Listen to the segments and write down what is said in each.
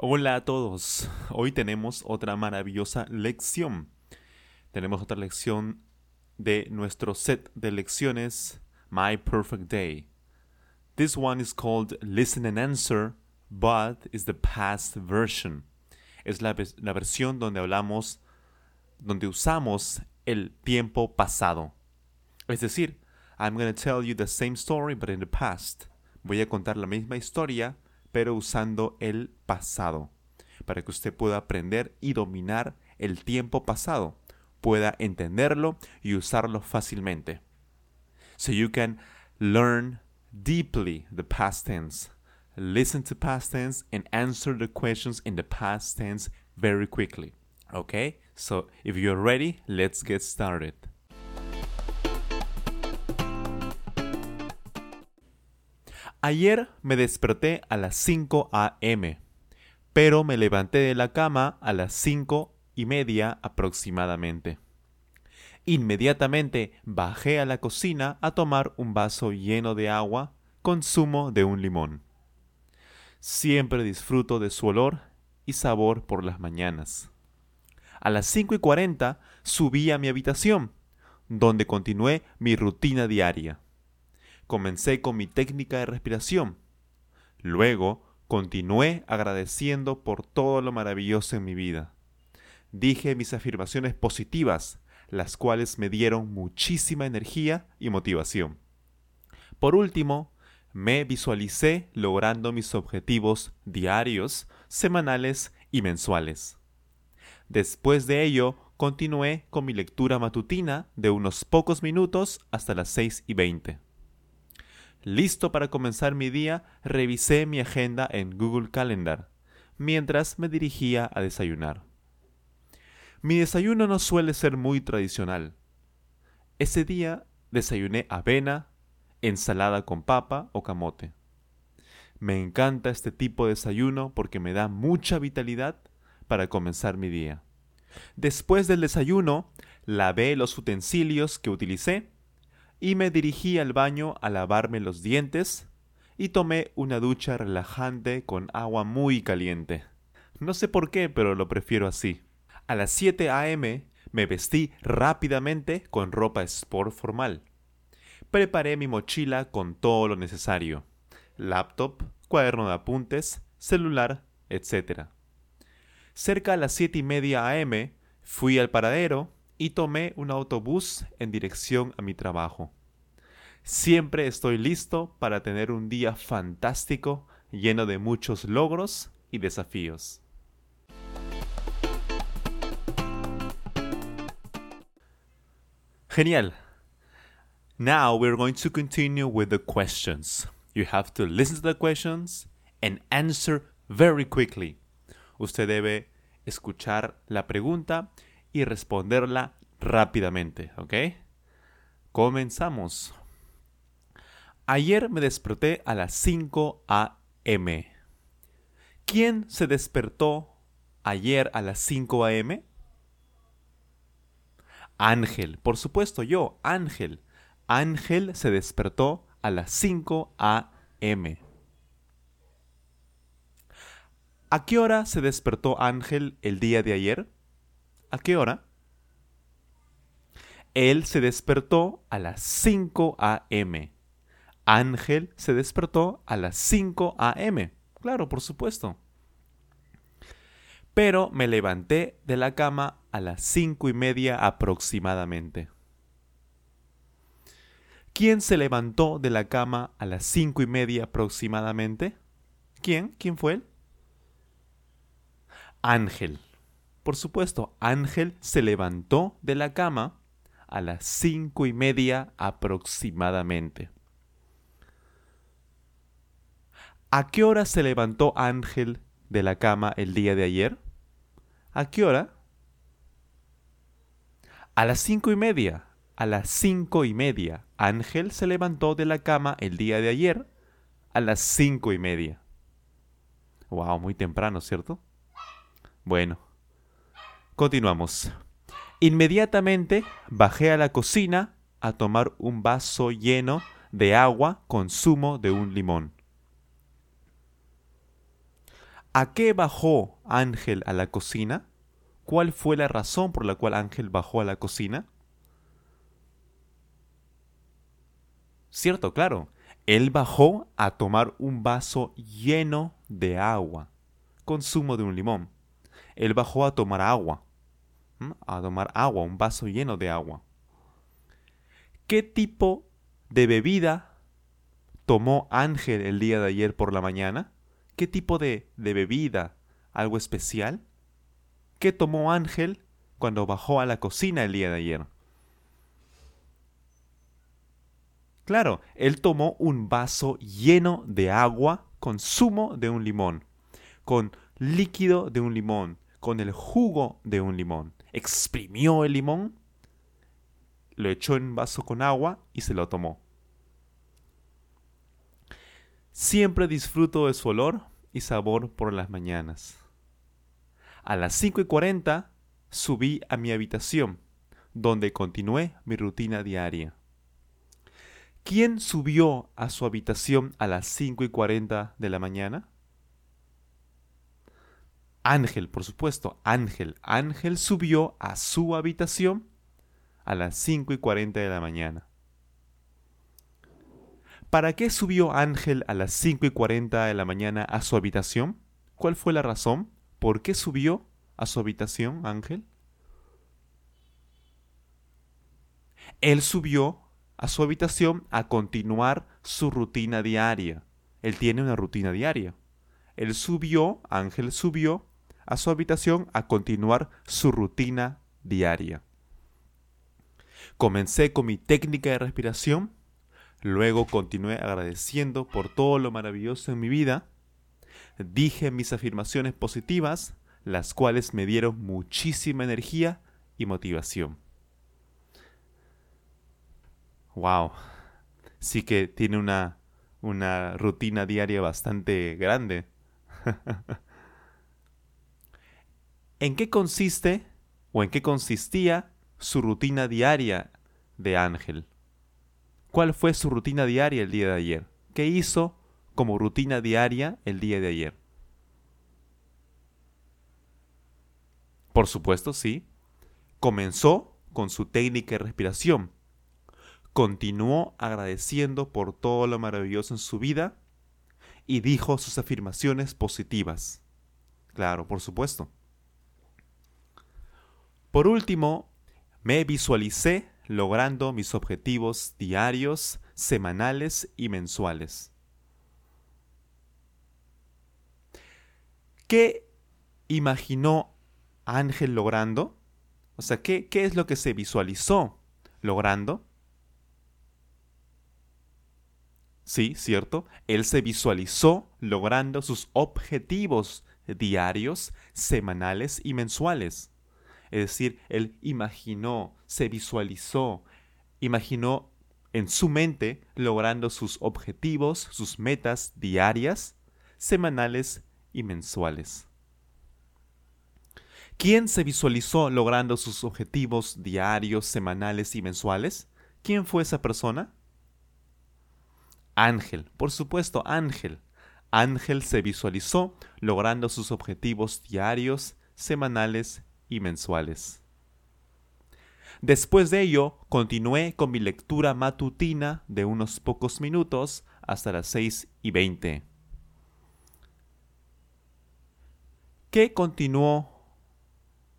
Hola a todos. Hoy tenemos otra maravillosa lección. Tenemos otra lección de nuestro set de lecciones My Perfect Day. This one is called Listen and Answer, but is the past version. Es la, la versión donde hablamos, donde usamos el tiempo pasado. Es decir, I'm going to tell you the same story, but in the past. Voy a contar la misma historia, pero usando el pasado, para que usted pueda aprender y dominar el tiempo pasado, pueda entenderlo y usarlo fácilmente. So you can learn deeply the past tense, listen to past tense, and answer the questions in the past tense very quickly. Okay? So if you're ready, let's get started. Ayer me desperté a las 5 a.m., pero me levanté de la cama a las 5 y media aproximadamente. Inmediatamente bajé a la cocina a tomar un vaso lleno de agua con zumo de un limón. Siempre disfruto de su olor y sabor por las mañanas. A las 5 y 40 subí a mi habitación, donde continué mi rutina diaria. Comencé con mi técnica de respiración. Luego continué agradeciendo por todo lo maravilloso en mi vida. Dije mis afirmaciones positivas, las cuales me dieron muchísima energía y motivación. Por último, me visualicé logrando mis objetivos diarios, semanales y mensuales. Después de ello, continué con mi lectura matutina de unos pocos minutos hasta las 6 y 20. Listo para comenzar mi día, revisé mi agenda en Google Calendar, mientras me dirigía a desayunar. Mi desayuno no suele ser muy tradicional. Ese día desayuné avena, ensalada con papa o camote. Me encanta este tipo de desayuno porque me da mucha vitalidad para comenzar mi día. Después del desayuno, lavé los utensilios que utilicé y me dirigí al baño a lavarme los dientes y tomé una ducha relajante con agua muy caliente. No sé por qué, pero lo prefiero así. A las 7 a.m. me vestí rápidamente con ropa sport formal. Preparé mi mochila con todo lo necesario. Laptop, cuaderno de apuntes, celular, etc. Cerca a las 7 y media a.m. fui al paradero y tomé un autobús en dirección a mi trabajo. Siempre estoy listo para tener un día fantástico lleno de muchos logros y desafíos. Genial. Now we're going to continue with the questions. You have to listen to the questions and answer very quickly. Usted debe escuchar la pregunta y responderla rápidamente, ¿ok? Comenzamos. Ayer me desperté a las 5 a.m. ¿Quién se despertó ayer a las 5 a.m.? Ángel, por supuesto yo, Ángel. Ángel se despertó a las 5 a.m. ¿A qué hora se despertó Ángel el día de ayer? ¿A qué hora? Él se despertó a las 5 a.m. Ángel se despertó a las 5 a.m. Claro, por supuesto. Pero me levanté de la cama a las cinco y media aproximadamente. ¿Quién se levantó de la cama a las cinco y media aproximadamente? ¿Quién? ¿Quién fue él? Ángel. Por supuesto, Ángel se levantó de la cama a las cinco y media aproximadamente. ¿A qué hora se levantó Ángel de la cama el día de ayer? ¿A qué hora? A las cinco y media. A las cinco y media. Ángel se levantó de la cama el día de ayer a las cinco y media. Wow, muy temprano, ¿cierto? Bueno, continuamos. Inmediatamente bajé a la cocina a tomar un vaso lleno de agua con zumo de un limón. ¿A qué bajó Ángel a la cocina? ¿Cuál fue la razón por la cual Ángel bajó a la cocina? Cierto, claro. Él bajó a tomar un vaso lleno de agua, con zumo de un limón. Él bajó a tomar agua, a tomar agua, un vaso lleno de agua. ¿Qué tipo de bebida tomó Ángel el día de ayer por la mañana? ¿Qué tipo de, bebida? ¿Algo especial? ¿Qué tomó Ángel cuando bajó a la cocina el día de ayer? Claro, él tomó un vaso lleno de agua con zumo de un limón, con líquido de un limón, con el jugo de un limón. Exprimió el limón, lo echó en un vaso con agua y se lo tomó. Siempre disfruto de su olor y sabor por las mañanas. A las 5 y 40 subí a mi habitación, donde continué mi rutina diaria. ¿Quién subió a su habitación a las 5 y 40 de la mañana? Ángel, por supuesto, Ángel. Ángel subió a su habitación a las 5 y 40 de la mañana. ¿Para qué subió Ángel a las 5 y 40 de la mañana a su habitación? ¿Cuál fue la razón? ¿Por qué subió a su habitación Ángel? Él subió a su habitación a continuar su rutina diaria. Él tiene una rutina diaria. Él subió, Ángel subió a su habitación a continuar su rutina diaria. Comencé con mi técnica de respiración, luego continué agradeciendo por todo lo maravilloso en mi vida, dije mis afirmaciones positivas, las cuales me dieron muchísima energía y motivación. Wow. Sí que tiene una, una rutina diaria bastante grande. ¿En qué consiste o en qué consistía su rutina diaria de Ángel? ¿Cuál fue su rutina diaria el día de ayer? ¿Qué hizo como rutina diaria el día de ayer? Por supuesto, sí. Comenzó con su técnica de respiración continuó agradeciendo por todo lo maravilloso en su vida y dijo sus afirmaciones positivas. Claro, por supuesto. Por último, me visualicé logrando mis objetivos diarios, semanales y mensuales. ¿Qué imaginó Ángel logrando? O sea, ¿qué, qué es lo que se visualizó logrando? Sí, cierto. Él se visualizó logrando sus objetivos diarios, semanales y mensuales. Es decir, él imaginó, se visualizó, imaginó en su mente logrando sus objetivos, sus metas diarias, semanales y mensuales. ¿Quién se visualizó logrando sus objetivos diarios, semanales y mensuales? ¿Quién fue esa persona? Ángel, por supuesto, Ángel. Ángel se visualizó logrando sus objetivos diarios, semanales y mensuales. Después de ello, continué con mi lectura matutina de unos pocos minutos hasta las 6 y 20. ¿Qué continuó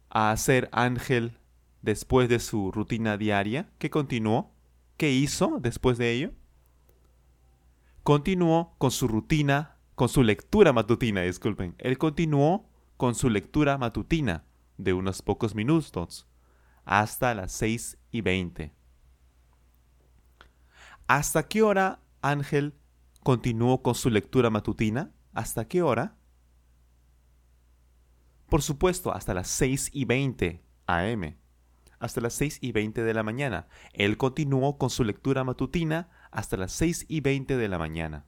a hacer Ángel después de su rutina diaria? ¿Qué continuó? ¿Qué hizo después de ello? continuó con su rutina, con su lectura matutina, disculpen. Él continuó con su lectura matutina de unos pocos minutos hasta las 6 y 20. ¿Hasta qué hora Ángel continuó con su lectura matutina? ¿Hasta qué hora? Por supuesto, hasta las 6 y 20 am. Hasta las 6 y 20 de la mañana. Él continuó con su lectura matutina hasta las 6 y 20 de la mañana.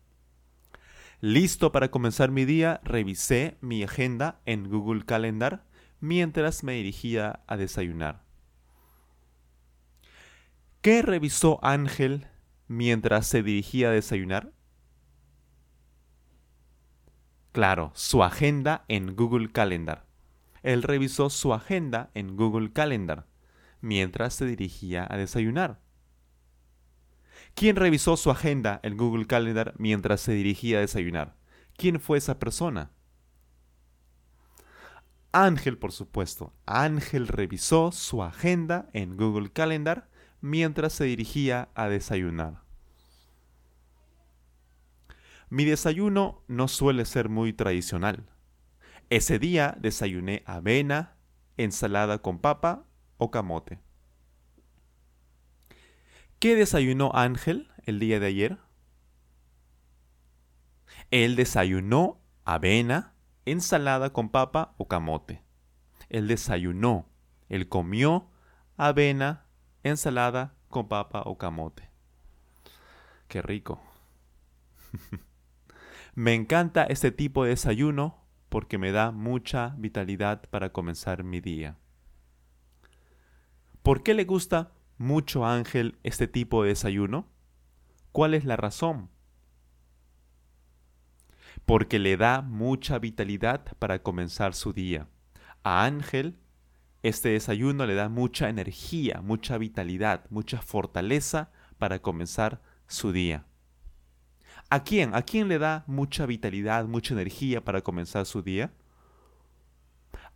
Listo para comenzar mi día, revisé mi agenda en Google Calendar mientras me dirigía a desayunar. ¿Qué revisó Ángel mientras se dirigía a desayunar? Claro, su agenda en Google Calendar. Él revisó su agenda en Google Calendar mientras se dirigía a desayunar. ¿Quién revisó su agenda en Google Calendar mientras se dirigía a desayunar? ¿Quién fue esa persona? Ángel, por supuesto. Ángel revisó su agenda en Google Calendar mientras se dirigía a desayunar. Mi desayuno no suele ser muy tradicional. Ese día desayuné avena, ensalada con papa o camote. ¿Qué desayunó Ángel el día de ayer? Él desayunó avena, ensalada con papa o camote. Él desayunó, él comió avena, ensalada con papa o camote. Qué rico. me encanta este tipo de desayuno porque me da mucha vitalidad para comenzar mi día. ¿Por qué le gusta mucho a Ángel este tipo de desayuno? ¿Cuál es la razón? Porque le da mucha vitalidad para comenzar su día. A Ángel este desayuno le da mucha energía, mucha vitalidad, mucha fortaleza para comenzar su día. ¿A quién? ¿A quién le da mucha vitalidad, mucha energía para comenzar su día?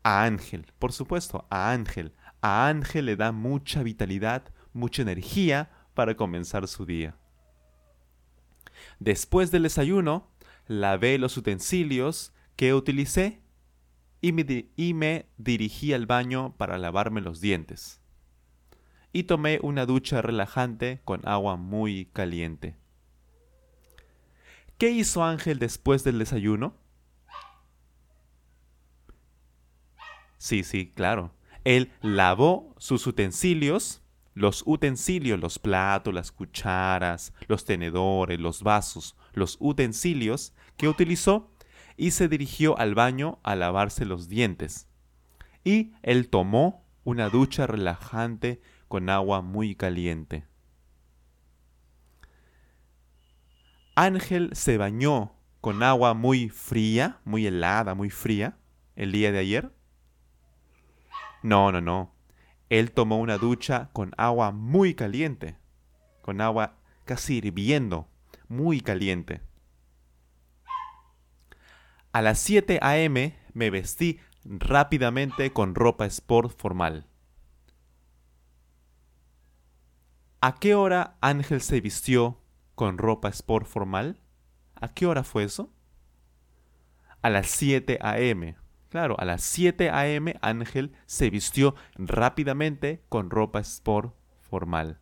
A Ángel, por supuesto, a Ángel. A Ángel le da mucha vitalidad, mucha energía para comenzar su día. Después del desayuno, lavé los utensilios que utilicé y me, dirigí al baño para lavarme los dientes. Y tomé una ducha relajante con agua muy caliente. ¿Qué hizo Ángel después del desayuno? Sí, sí, claro. Él lavó sus utensilios, los utensilios, los platos, las cucharas, los tenedores, los vasos, los utensilios que utilizó y se dirigió al baño a lavarse los dientes. Y él tomó una ducha relajante con agua muy caliente. Ángel se bañó con agua muy fría, muy helada, muy fría, el día de ayer. No, no, no. Él tomó una ducha con agua muy caliente, con agua casi hirviendo, muy caliente. A las 7 a.m. me vestí rápidamente con ropa sport formal. ¿A qué hora Ángel se vistió con ropa sport formal? ¿A qué hora fue eso? A las 7 a.m. Claro, a las 7 a.m. Ángel se vistió rápidamente con ropa sport formal.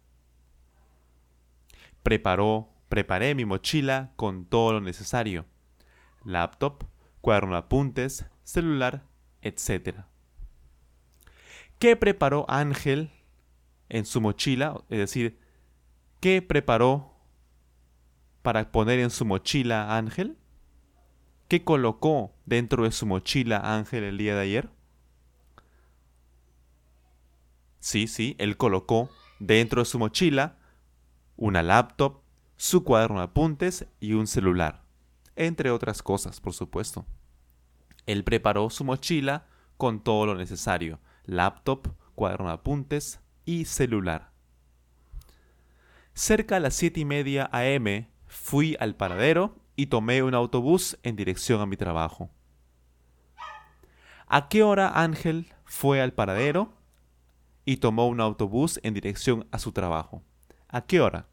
Preparó, preparé mi mochila con todo lo necesario. Laptop, cuaderno de apuntes, celular, etc. ¿Qué preparó Ángel en su mochila? Es decir, ¿qué preparó para poner en su mochila Ángel? ¿Qué colocó dentro de su mochila Ángel el día de ayer? Sí, sí, él colocó dentro de su mochila una laptop, su cuaderno de apuntes y un celular entre otras cosas, por supuesto. Él preparó su mochila con todo lo necesario, laptop, cuaderno de apuntes y celular. Cerca a las siete y media am fui al paradero y tomé un autobús en dirección a mi trabajo. ¿A qué hora Ángel fue al paradero y tomó un autobús en dirección a su trabajo? ¿A qué hora?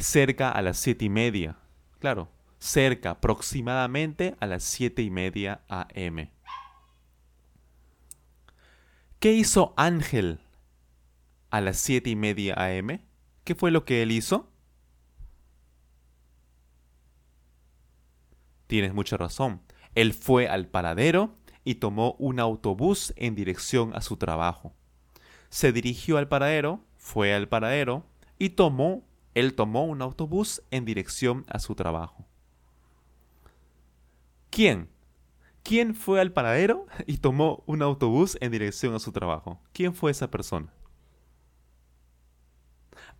Cerca a las siete y media, Claro, cerca, aproximadamente a las siete y media a.m. ¿Qué hizo Ángel a las siete y media a.m.? ¿Qué fue lo que él hizo? Tienes mucha razón. Él fue al paradero y tomó un autobús en dirección a su trabajo. Se dirigió al paradero, fue al paradero y tomó, él tomó un autobús en dirección a su trabajo. ¿Quién? ¿Quién fue al paradero y tomó un autobús en dirección a su trabajo? ¿Quién fue esa persona?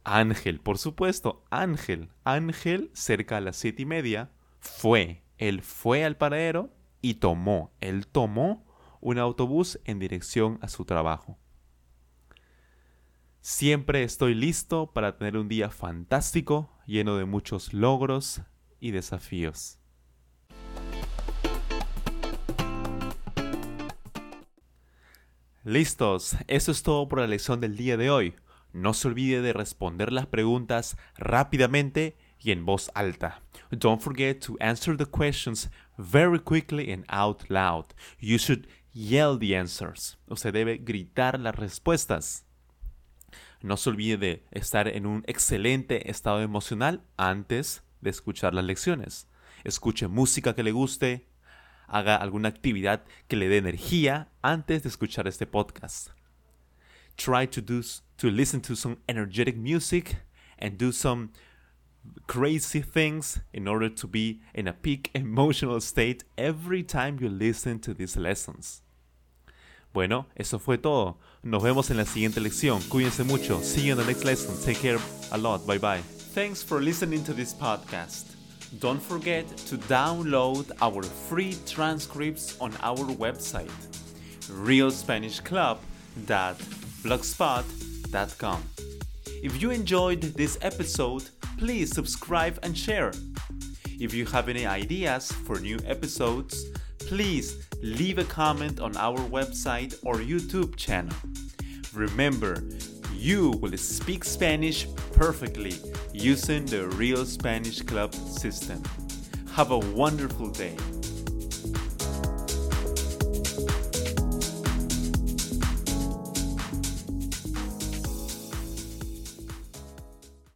Ángel, por supuesto, Ángel. Ángel, cerca a las siete y media, fue. Él fue al paradero y tomó. Él tomó un autobús en dirección a su trabajo. Siempre estoy listo para tener un día fantástico, lleno de muchos logros y desafíos. Listos, eso es todo por la lección del día de hoy. No se olvide de responder las preguntas rápidamente y en voz alta. Don't forget to answer the questions very quickly and out loud. You should yell the answers. Usted debe gritar las respuestas. No se olvide de estar en un excelente estado emocional antes de escuchar las lecciones. Escuche música que le guste, haga alguna actividad que le dé energía antes de escuchar este podcast. Try to do to listen to some energetic music and do some crazy things in order to be in a peak emotional state every time you listen to these lessons. Bueno, eso fue todo. Nos vemos en la siguiente lección. Cuídense mucho. See you in the next lesson. Take care a lot. Bye bye. Thanks for listening to this podcast. Don't forget to download our free transcripts on our website, realspanishclub.blogspot.com. If you enjoyed this episode, please subscribe and share. If you have any ideas for new episodes, please leave a comment on our website or YouTube channel. Remember, you will speak Spanish perfectly using the Real Spanish Club system. Have a wonderful day.